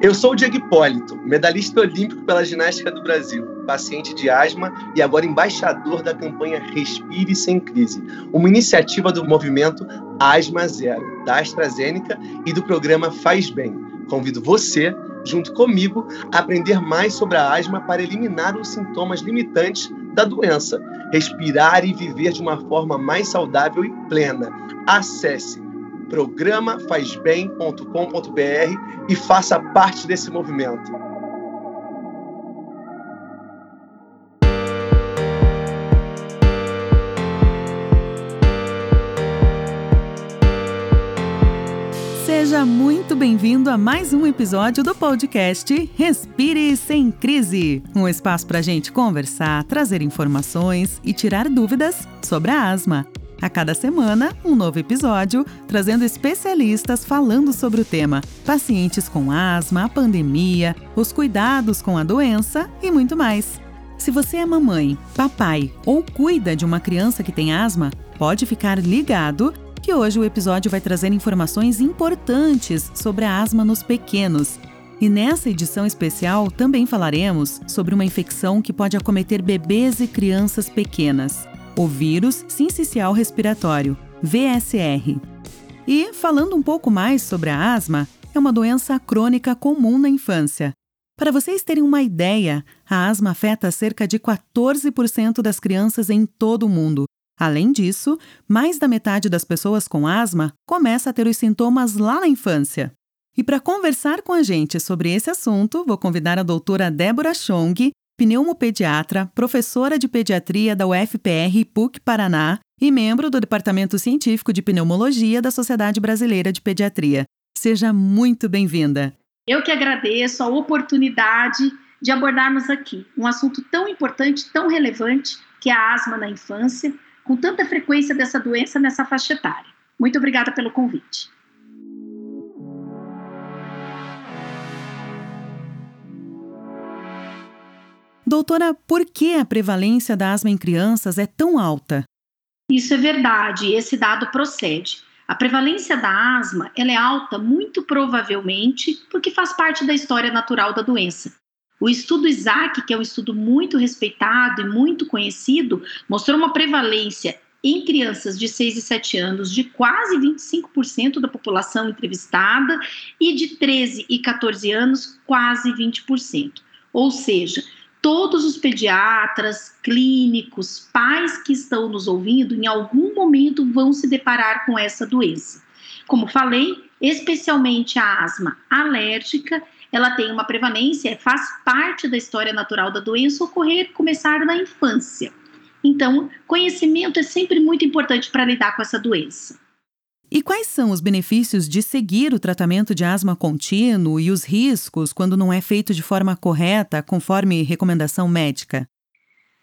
Eu sou o Diego Hipólito, medalhista olímpico pela ginástica do Brasil, paciente de asma e agora embaixador da campanha Respire Sem Crise, uma iniciativa do movimento Asma Zero, da AstraZeneca e do programa Faz Bem. Convido você, junto comigo, a aprender mais sobre a asma para eliminar os sintomas limitantes da doença, respirar e viver de uma forma mais saudável e plena. Acesse programafazbem.com.br e faça parte desse movimento. Seja muito bem-vindo a mais um episódio do podcast Respire Sem Crise um espaço para a gente conversar, trazer informações e tirar dúvidas sobre a asma. A cada semana, um novo episódio, trazendo especialistas falando sobre o tema, pacientes com asma, a pandemia, os cuidados com a doença e muito mais. Se você é mamãe, papai ou cuida de uma criança que tem asma, pode ficar ligado que hoje o episódio vai trazer informações importantes sobre a asma nos pequenos. E nessa edição especial também falaremos sobre uma infecção que pode acometer bebês e crianças pequenas o vírus sincicial respiratório, VSR. E, falando um pouco mais sobre a asma, é uma doença crônica comum na infância. Para vocês terem uma ideia, a asma afeta cerca de 14% das crianças em todo o mundo. Além disso, mais da metade das pessoas com asma começa a ter os sintomas lá na infância. E para conversar com a gente sobre esse assunto, vou convidar a doutora Débora Chong, pneumopediatra, professora de pediatria da UFPR PUC Paraná e membro do Departamento Científico de Pneumologia da Sociedade Brasileira de Pediatria. Seja muito bem-vinda. Eu que agradeço a oportunidade de abordarmos aqui um assunto tão importante, tão relevante, que é a asma na infância, com tanta frequência dessa doença nessa faixa etária. Muito obrigada pelo convite. Doutora, por que a prevalência da asma em crianças é tão alta? Isso é verdade, esse dado procede. A prevalência da asma ela é alta muito provavelmente porque faz parte da história natural da doença. O estudo ISAC, que é um estudo muito respeitado e muito conhecido, mostrou uma prevalência em crianças de 6 e 7 anos de quase 25% da população entrevistada e de 13 e 14 anos quase 20%. Ou seja, todos os pediatras, clínicos, pais que estão nos ouvindo, em algum momento vão se deparar com essa doença. Como falei, especialmente a asma alérgica, ela tem uma prevalência, faz parte da história natural da doença ocorrer, começar na infância. Então, conhecimento é sempre muito importante para lidar com essa doença. E quais são os benefícios de seguir o tratamento de asma contínuo e os riscos quando não é feito de forma correta, conforme recomendação médica?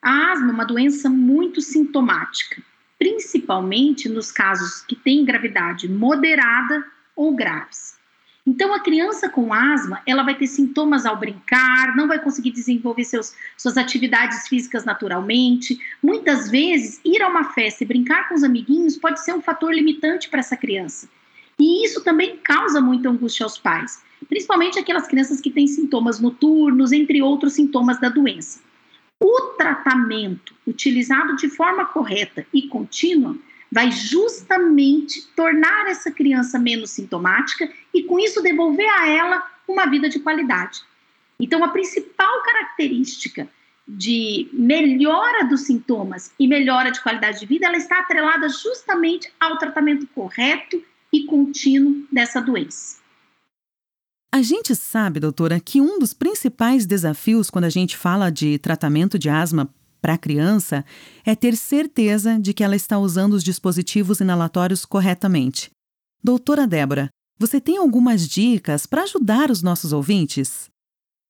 A asma é uma doença muito sintomática, principalmente nos casos que têm gravidade moderada ou graves. Então, a criança com asma, ela vai ter sintomas ao brincar, não vai conseguir desenvolver seus, suas atividades físicas naturalmente. Muitas vezes, ir a uma festa e brincar com os amiguinhos pode ser um fator limitante para essa criança. E isso também causa muita angústia aos pais, principalmente aquelas crianças que têm sintomas noturnos, entre outros sintomas da doença. O tratamento utilizado de forma correta e contínua vai justamente tornar essa criança menos sintomática e, com isso, devolver a ela uma vida de qualidade. Então, a principal característica de melhora dos sintomas e melhora de qualidade de vida, ela está atrelada justamente ao tratamento correto e contínuo dessa doença. A gente sabe, doutora, que um dos principais desafios quando a gente fala de tratamento de asma para a criança é ter certeza de que ela está usando os dispositivos inalatórios corretamente. Doutora Débora, você tem algumas dicas para ajudar os nossos ouvintes?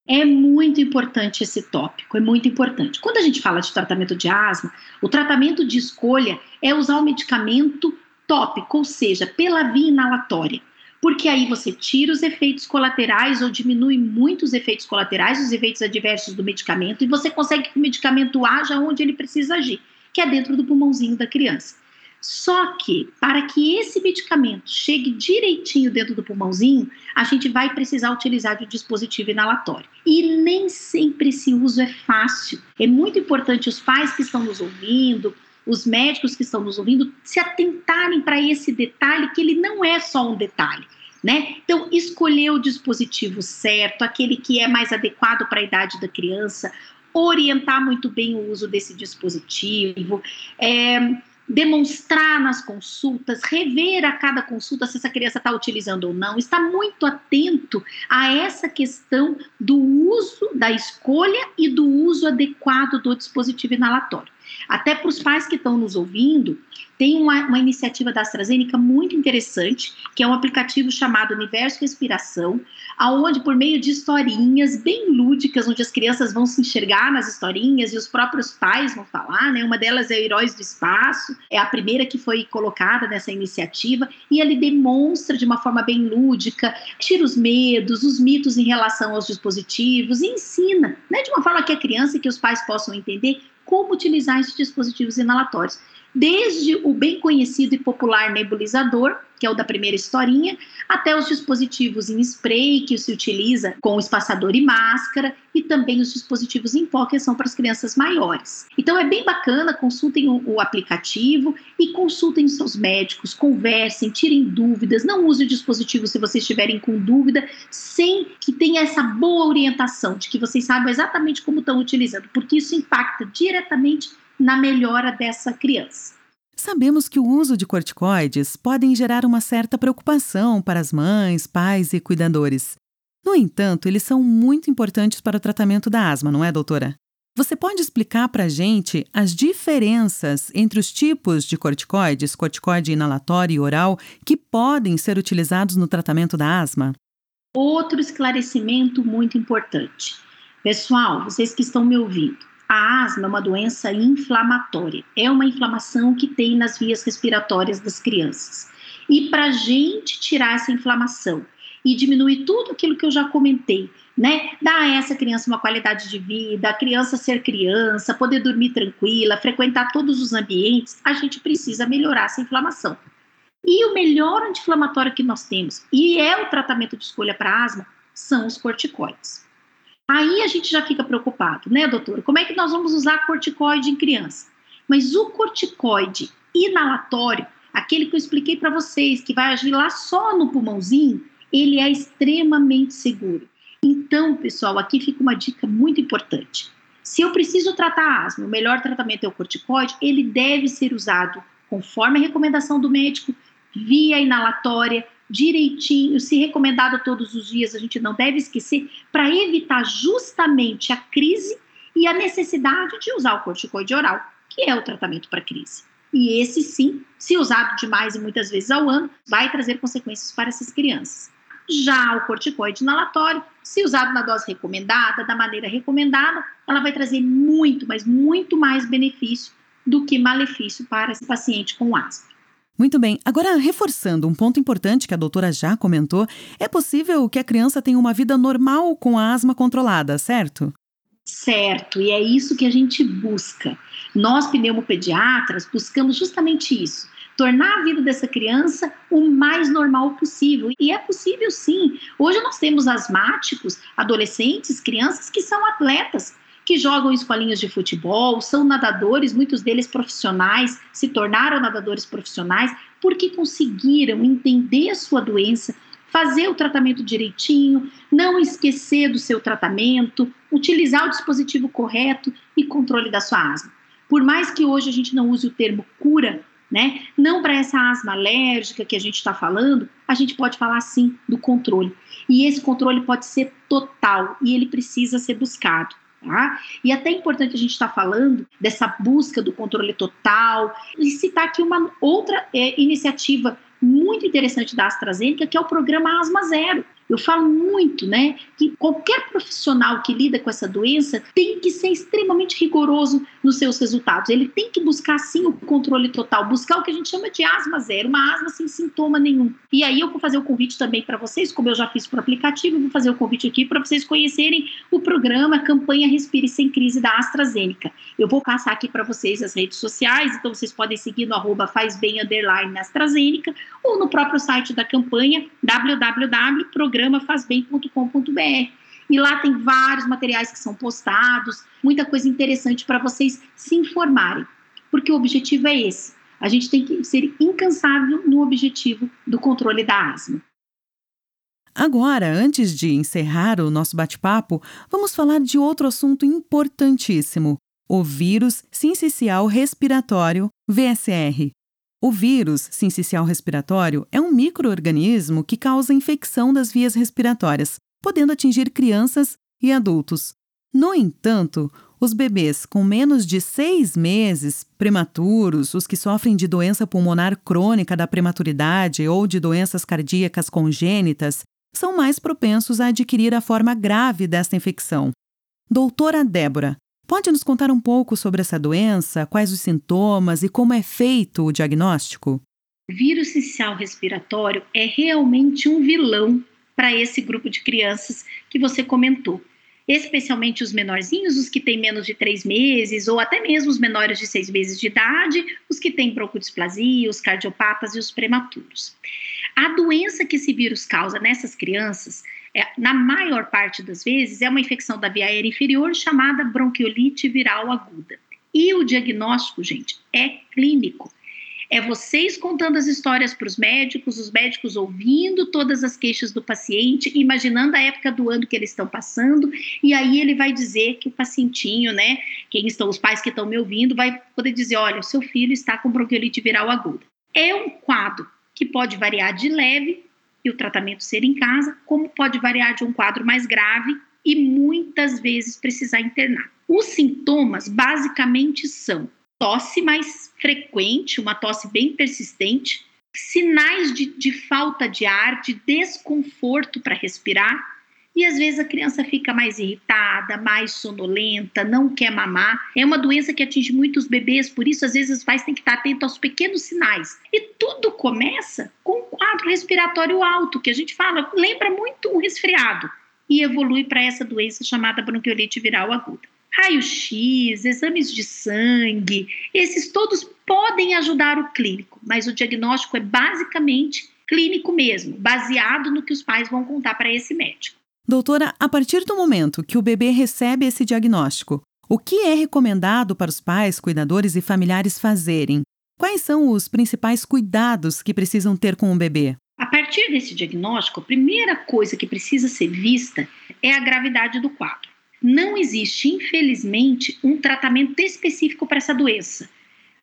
É muito importante esse tópico, é muito importante. Quando a gente fala de tratamento de asma, o tratamento de escolha é usar o medicamento tópico, ou seja, pela via inalatória porque aí você tira os efeitos colaterais ou diminui muito os efeitos colaterais, os efeitos adversos do medicamento, e você consegue que o medicamento haja onde ele precisa agir, que é dentro do pulmãozinho da criança. Só que, para que esse medicamento chegue direitinho dentro do pulmãozinho, a gente vai precisar utilizar de um dispositivo inalatório. E nem sempre esse uso é fácil. É muito importante os pais que estão nos ouvindo, os médicos que estão nos ouvindo, se atentarem para esse detalhe, que ele não é só um detalhe. Né? Então, escolher o dispositivo certo, aquele que é mais adequado para a idade da criança, orientar muito bem o uso desse dispositivo, é, demonstrar nas consultas, rever a cada consulta se essa criança está utilizando ou não, está muito atento a essa questão do uso, da escolha e do uso adequado do dispositivo inalatório. Até para os pais que estão nos ouvindo, tem uma, uma, iniciativa da AstraZeneca muito interessante, que é um aplicativo chamado Universo Respiração, aonde por meio de historinhas bem lúdicas, onde as crianças vão se enxergar nas historinhas e os próprios pais vão falar, né? Uma delas é Heróis do Espaço, é a primeira que foi colocada nessa iniciativa, e ele demonstra de uma forma bem lúdica, tira os medos, os mitos em relação aos dispositivos e ensina, né? De uma forma que a criança e que os pais possam entender como utilizar esses dispositivos inalatórios desde o bem conhecido e popular nebulizador, que é o da primeira historinha, até os dispositivos em spray, que se utiliza com espaçador e máscara, e também os dispositivos em pó, que são para as crianças maiores. Então é bem bacana, consultem o, aplicativo e consultem seus médicos, conversem, tirem dúvidas, não use o dispositivo se vocês estiverem com dúvida, sem que tenha essa boa orientação de que vocês sabem exatamente como estão utilizando, porque isso impacta diretamente na melhora dessa criança. Sabemos que o uso de corticoides podem gerar uma certa preocupação para as mães, pais e cuidadores. No entanto, eles são muito importantes para o tratamento da asma, não é, doutora? Você pode explicar para a gente as diferenças entre os tipos de corticoides, corticoide inalatório e oral, que podem ser utilizados no tratamento da asma? Outro esclarecimento muito importante. Pessoal, vocês que estão me ouvindo, a asma é uma doença inflamatória, é uma inflamação que tem nas vias respiratórias das crianças. E para a gente tirar essa inflamação e diminuir tudo aquilo que eu já comentei, né? Dar a essa criança uma qualidade de vida, a criança ser criança, poder dormir tranquila, frequentar todos os ambientes, a gente precisa melhorar essa inflamação. E o melhor anti-inflamatório que nós temos, e é o tratamento de escolha para asma, são os corticoides. Aí a gente já fica preocupado, né, doutor? Como é que nós vamos usar corticoide em criança? Mas o corticoide inalatório, aquele que eu expliquei para vocês, que vai agir lá só no pulmãozinho, ele é extremamente seguro. Então, pessoal, aqui fica uma dica muito importante. Se eu preciso tratar asma, o melhor tratamento é o corticoide, ele deve ser usado conforme a recomendação do médico, via inalatória, direitinho, se recomendado todos os dias, a gente não deve esquecer, para evitar justamente a crise e a necessidade de usar o corticoide oral, que é o tratamento para crise. E esse sim, se usado demais e muitas vezes ao ano, vai trazer consequências para essas crianças. Já o corticoide inalatório, se usado na dose recomendada, da maneira recomendada, ela vai trazer muito, mas muito mais benefício do que malefício para esse paciente com asma. Muito bem. Agora, reforçando um ponto importante que a doutora já comentou, é possível que a criança tenha uma vida normal com a asma controlada, certo? Certo, e é isso que a gente busca. Nós, pneumopediatras, buscamos justamente isso. Tornar a vida dessa criança o mais normal possível. E é possível sim. Hoje nós temos asmáticos, adolescentes, crianças que são atletas, que jogam escolinhas de futebol, são nadadores, muitos deles profissionais, se tornaram nadadores profissionais porque conseguiram entender a sua doença, fazer o tratamento direitinho, não esquecer do seu tratamento, utilizar o dispositivo correto e controle da sua asma. Por mais que hoje a gente não use o termo cura, né? Não para essa asma alérgica que a gente está falando, a gente pode falar sim do controle. E esse controle pode ser total e ele precisa ser buscado. Tá? E até é importante a gente estar tá falando dessa busca do controle total e citar aqui uma outra é, iniciativa muito interessante da AstraZeneca, que é o programa Asma Zero. Eu falo muito, né, que qualquer profissional que lida com essa doença tem que ser extremamente rigoroso nos seus resultados. Ele tem que buscar sim o controle total, buscar o que a gente chama de asma zero, uma asma sem sintoma nenhum. E aí eu vou fazer o convite também para vocês, como eu já fiz para o aplicativo, vou fazer o convite aqui para vocês conhecerem o programa Campanha Respire Sem Crise da AstraZeneca. Eu vou passar aqui para vocês as redes sociais, então vocês podem seguir no arroba fazbem underline AstraZeneca ou no próprio site da campanha www.programafazbem.com.br. E lá tem vários materiais que são postados, muita coisa interessante para vocês se informarem, porque o objetivo é esse. A gente tem que ser incansável no objetivo do controle da asma. Agora, antes de encerrar o nosso bate-papo, vamos falar de outro assunto importantíssimo: o vírus sincicial respiratório, VSR. O vírus sincicial respiratório é um microorganismo que causa infecção das vias respiratórias, podendo atingir crianças e adultos. No entanto, os bebês com menos de seis meses, prematuros, os que sofrem de doença pulmonar crônica da prematuridade ou de doenças cardíacas congênitas, são mais propensos a adquirir a forma grave desta infecção. Doutora Débora, pode nos contar um pouco sobre essa doença, quais os sintomas e como é feito o diagnóstico? O vírus sincicial respiratório é realmente um vilão para esse grupo de crianças que você comentou especialmente os menorzinhos, os que têm menos de três meses, ou até mesmo os menores de seis meses de idade, os que têm broncodisplasia, os cardiopatas e os prematuros. A doença que esse vírus causa nessas crianças, é, na maior parte das vezes, é uma infecção da via aérea inferior chamada bronquiolite viral aguda. E o diagnóstico, gente, é clínico. É vocês contando as histórias para os médicos, os médicos ouvindo todas as queixas do paciente, imaginando a época do ano que eles estão passando, e aí ele vai dizer que o pacientinho, né, quem estão os pais que estão me ouvindo, vai poder dizer, olha, o seu filho está com bronquiolite viral aguda. É um quadro que pode variar de leve e o tratamento ser em casa, como pode variar de um quadro mais grave e muitas vezes precisar internar. Os sintomas basicamente são tosse mais frequente, uma tosse bem persistente, sinais de, de falta de ar, de desconforto para respirar, e às vezes a criança fica mais irritada, mais sonolenta, não quer mamar. É uma doença que atinge muitos bebês, por isso às vezes os pais têm que estar atentos aos pequenos sinais. E tudo começa com um quadro respiratório alto, que a gente fala, lembra muito um resfriado, e evolui para essa doença chamada bronquiolite viral aguda raio-x, exames de sangue, esses todos podem ajudar o clínico, mas o diagnóstico é basicamente clínico mesmo, baseado no que os pais vão contar para esse médico. Doutora, a partir do momento que o bebê recebe esse diagnóstico, o que é recomendado para os pais, cuidadores e familiares fazerem? Quais são os principais cuidados que precisam ter com o bebê? A partir desse diagnóstico, a primeira coisa que precisa ser vista é a gravidade do quadro não existe, infelizmente, um tratamento específico para essa doença.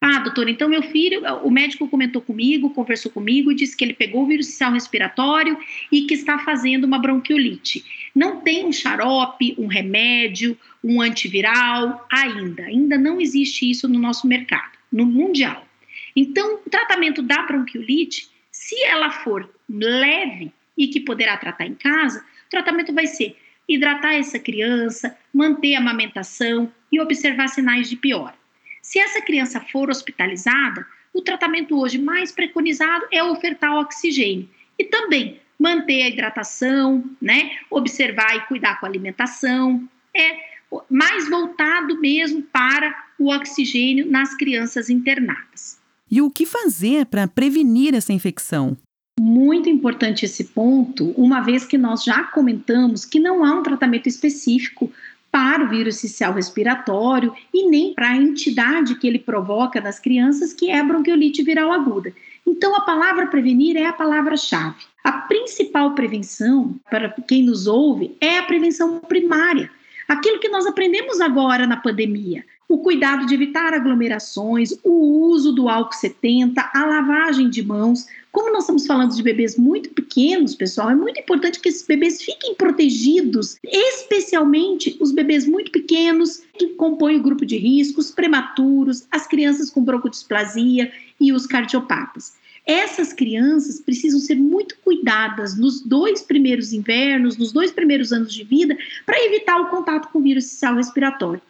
Ah, doutor, então meu filho, o médico comentou comigo, conversou comigo e disse que ele pegou o vírus social respiratório e que está fazendo uma bronquiolite. Não tem um xarope, um remédio, um antiviral ainda. Ainda não existe isso no nosso mercado, no mundial. Então, o tratamento da bronquiolite, se ela for leve e que poderá tratar em casa, o tratamento vai ser hidratar essa criança, manter a amamentação e observar sinais de pior. Se essa criança for hospitalizada, o tratamento hoje mais preconizado é ofertar oxigênio e também manter a hidratação, né? Observar e cuidar com a alimentação. É mais voltado mesmo para o oxigênio nas crianças internadas. E o que fazer para prevenir essa infecção? Muito importante esse ponto, uma vez que nós já comentamos que não há um tratamento específico para o vírus social respiratório e nem para a entidade que ele provoca nas crianças, que é a bronquiolite viral aguda. Então, a palavra prevenir é a palavra-chave. A principal prevenção, para quem nos ouve, é a prevenção primária. Aquilo que nós aprendemos agora na pandemia o cuidado de evitar aglomerações, o uso do álcool 70, a lavagem de mãos. Como nós estamos falando de bebês muito pequenos, pessoal, é muito importante que esses bebês fiquem protegidos, especialmente os bebês muito pequenos que compõem o grupo de riscos, prematuros, as crianças com broncodisplasia e os cardiopatas. essas crianças precisam ser muito cuidadas nos dois primeiros invernos, nos dois primeiros anos de vida, para evitar o contato com o vírus social respiratório.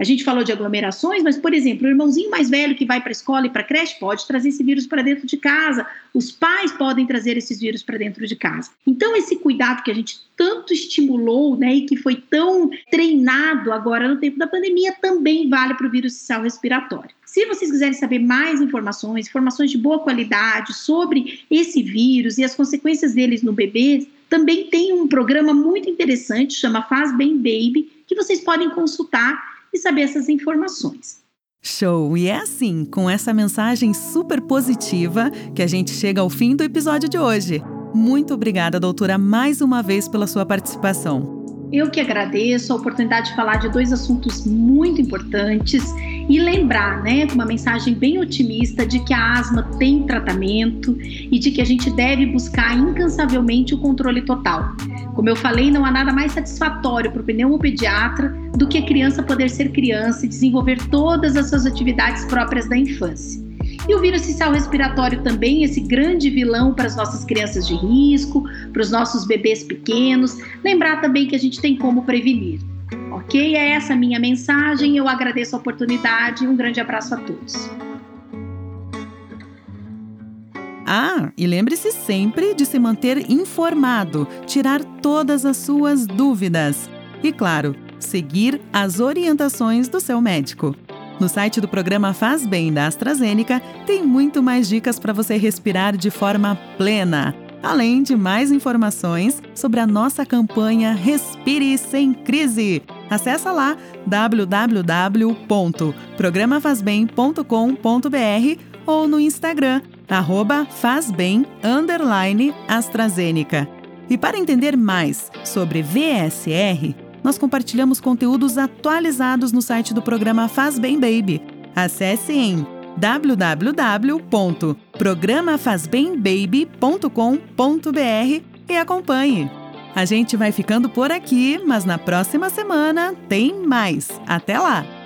A gente falou de aglomerações, mas, por exemplo, o irmãozinho mais velho que vai para a escola e para a creche pode trazer esse vírus para dentro de casa, os pais podem trazer esses vírus para dentro de casa. Então, esse cuidado que a gente tanto estimulou, né, e que foi tão treinado agora no tempo da pandemia, também vale para o vírus social respiratório. Se vocês quiserem saber mais informações, informações de boa qualidade sobre esse vírus e as consequências deles no bebê, também tem um programa muito interessante, chama Faz Bem Baby, que vocês podem consultar e saber essas informações. Show! E é assim, com essa mensagem super positiva, que a gente chega ao fim do episódio de hoje. Muito obrigada, doutora, mais uma vez pela sua participação. Eu que agradeço a oportunidade de falar de dois assuntos muito importantes e lembrar, né, com uma mensagem bem otimista de que a asma tem tratamento e de que a gente deve buscar incansavelmente o controle total. Como eu falei, não há nada mais satisfatório para o pneumopediatra do que a criança poder ser criança e desenvolver todas as suas atividades próprias da infância. E o vírus social respiratório também, esse grande vilão para as nossas crianças de risco, para os nossos bebês pequenos. Lembrar também que a gente tem como prevenir. Ok? É essa a minha mensagem. Eu agradeço a oportunidade. Um grande abraço a todos. Ah, e lembre-se sempre de se manter informado, tirar todas as suas dúvidas. E claro, seguir as orientações do seu médico. No site do programa Faz Bem da AstraZeneca tem muito mais dicas para você respirar de forma plena, além de mais informações sobre a nossa campanha Respire Sem Crise. Acesse lá www.programafazbem.com.br ou no Instagram, arroba fazbem, AstraZeneca. E para entender mais sobre VSR, nós compartilhamos conteúdos atualizados no site do programa Faz Bem Baby. Acesse em www.programafazbembaby.com.br e acompanhe. A gente vai ficando por aqui, mas na próxima semana tem mais. Até lá!